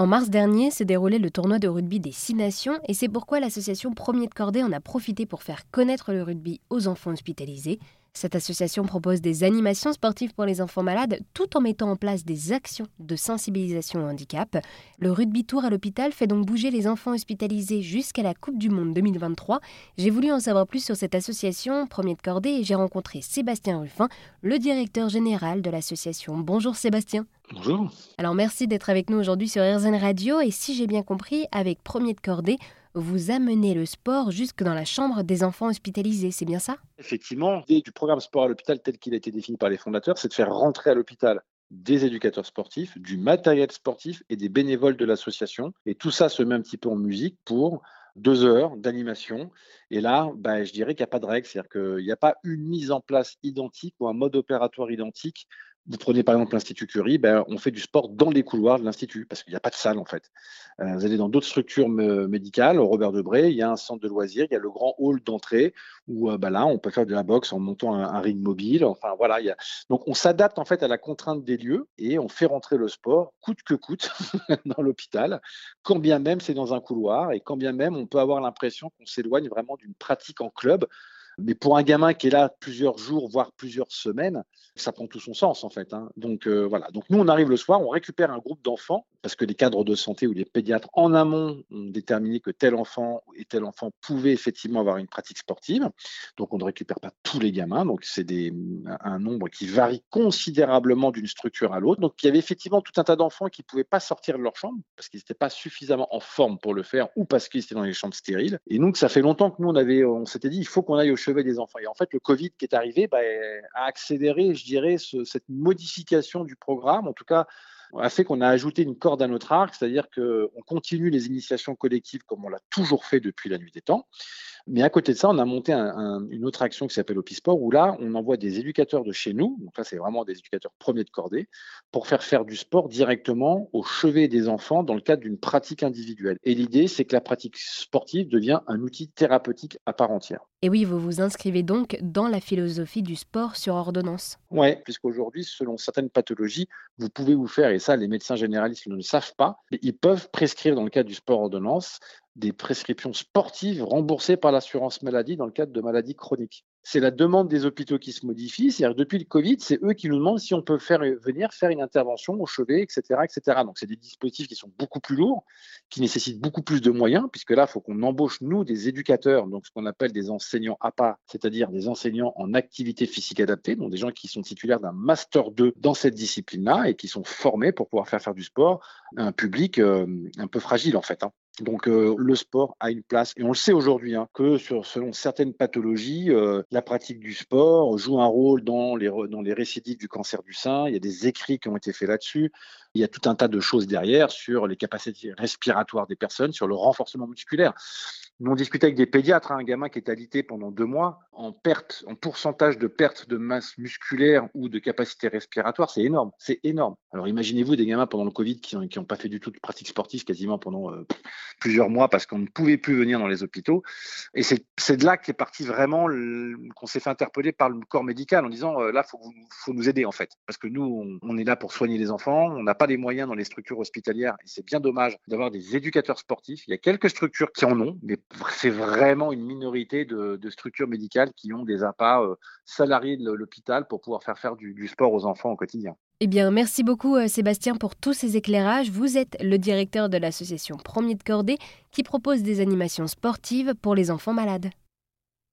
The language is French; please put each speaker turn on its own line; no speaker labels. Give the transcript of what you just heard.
En mars dernier s'est déroulé le tournoi de rugby des Six Nations et c'est pourquoi l'association Premier de Cordée en a profité pour faire connaître le rugby aux enfants hospitalisés. Cette association propose des animations sportives pour les enfants malades tout en mettant en place des actions de sensibilisation au handicap. Le rugby tour à l'hôpital fait donc bouger les enfants hospitalisés jusqu'à la Coupe du Monde 2023. J'ai voulu en savoir plus sur cette association Premier de Cordée et j'ai rencontré Sébastien Ruffin, le directeur général de l'association. Bonjour Sébastien.
Bonjour.
Alors merci d'être avec nous aujourd'hui sur RZN Radio et si j'ai bien compris, avec Premier de Cordée, vous amenez le sport jusque dans la chambre des enfants hospitalisés, c'est bien ça?
Effectivement, l'idée du programme sport à l'hôpital tel qu'il a été défini par les fondateurs, c'est de faire rentrer à l'hôpital des éducateurs sportifs, du matériel sportif et des bénévoles de l'association. Et tout ça se met un petit peu en musique pour deux heures d'animation. Et là, bah, je dirais qu'il n'y a pas de règle, c'est-à-dire qu'il n'y a pas une mise en place identique ou un mode opératoire identique vous prenez par exemple l'Institut Curie, ben, on fait du sport dans les couloirs de l'Institut, parce qu'il n'y a pas de salle en fait. Euh, vous allez dans d'autres structures médicales, au Robert Debré, il y a un centre de loisirs, il y a le grand hall d'entrée, où euh, ben là, on peut faire de la boxe en montant un, ring mobile. Enfin voilà, donc on s'adapte en fait à la contrainte des lieux et on fait rentrer le sport coûte que coûte dans l'hôpital, quand bien même c'est dans un couloir et quand bien même on peut avoir l'impression qu'on s'éloigne vraiment d'une pratique en club mais pour un gamin qui est là plusieurs jours, voire plusieurs semaines, ça prend tout son sens en fait. Hein. Donc euh, voilà. Donc nous, on arrive le soir, on récupère un groupe d'enfants parce que les cadres de santé ou les pédiatres en amont ont déterminé que tel enfant et tel enfant pouvait effectivement avoir une pratique sportive. Donc on ne récupère pas tous les gamins. Donc c'est un nombre qui varie considérablement d'une structure à l'autre. Donc il y avait effectivement tout un tas d'enfants qui ne pouvaient pas sortir de leur chambre parce qu'ils n'étaient pas suffisamment en forme pour le faire ou parce qu'ils étaient dans les chambres stériles. Et donc ça fait longtemps que nous on on s'était dit il faut qu'on aille au Et en fait, le Covid qui est arrivé bah, a accéléré, je dirais, cette modification du programme, en tout cas, a fait qu'on a ajouté une corde à notre arc, c'est-à-dire qu'on continue les initiations collectives comme on l'a toujours fait depuis la nuit des temps. Mais à côté de ça, on a monté une autre action qui s'appelle Opisport, où là, on envoie des éducateurs de chez nous, donc là, c'est vraiment des éducateurs premiers de cordée, pour faire faire du sport directement au chevet des enfants dans le cadre d'une pratique individuelle. Et l'idée, c'est que la pratique sportive devient un outil thérapeutique à part entière.
Et oui, vous vous inscrivez donc dans la philosophie du sport sur ordonnance.
Oui, puisqu'aujourd'hui, selon certaines pathologies, vous pouvez vous faire, et ça, les médecins généralistes ne le savent pas, ils peuvent prescrire dans le cadre du sport ordonnance des prescriptions sportives remboursées par l'assurance maladie dans le cadre de maladies chroniques c'est la demande des hôpitaux qui se modifie. C'est-à-dire depuis le Covid, c'est eux qui nous demandent si on peut faire venir faire une intervention au chevet, etc., etc. Donc c'est des dispositifs qui sont beaucoup plus lourds, qui nécessitent beaucoup plus de moyens, puisque là, il faut qu'on embauche nous des éducateurs, donc ce qu'on appelle des enseignants APA, c'est-à-dire des enseignants en activité physique adaptée, donc des gens qui sont titulaires d'un master 2 dans cette discipline-là et qui sont formés pour pouvoir faire faire du sport à un public euh, un peu fragile en fait. Hein. Donc euh, le sport a une place et on le sait aujourd'hui hein, que selon certaines pathologies, euh, pratique du sport joue un rôle dans les, dans les récidives du cancer du sein. Il y a des écrits qui ont été faits là-dessus. Il y a tout un tas de choses derrière sur les capacités respiratoires des personnes, sur le renforcement musculaire. Nous, on discutait avec des pédiatres, hein, un gamin qui est alité pendant deux mois, en perte, en pourcentage de perte de masse musculaire ou de capacité respiratoire, c'est énorme, c'est énorme. Alors imaginez-vous des gamins pendant le Covid qui n'ont pas fait du tout de pratique sportive quasiment pendant euh, plusieurs mois parce qu'on ne pouvait plus venir dans les hôpitaux. Et c'est de là qu'est parti vraiment, qu'on s'est fait interpeller par le corps médical en disant euh, là, il faut, faut, nous aider en fait. Parce que nous, on est là pour soigner les enfants, on n'a pas les moyens dans les structures hospitalières et c'est bien dommage d'avoir des éducateurs sportifs. Il y a quelques structures qui en ont, mais c'est vraiment une minorité de, structures médicales qui ont des appâts euh, salariés de l'hôpital pour pouvoir faire du, du sport aux enfants au quotidien.
Eh bien, merci beaucoup euh, Sébastien pour tous ces éclairages. Vous êtes le directeur de l'association Premier de Cordée qui propose des animations sportives pour les enfants malades.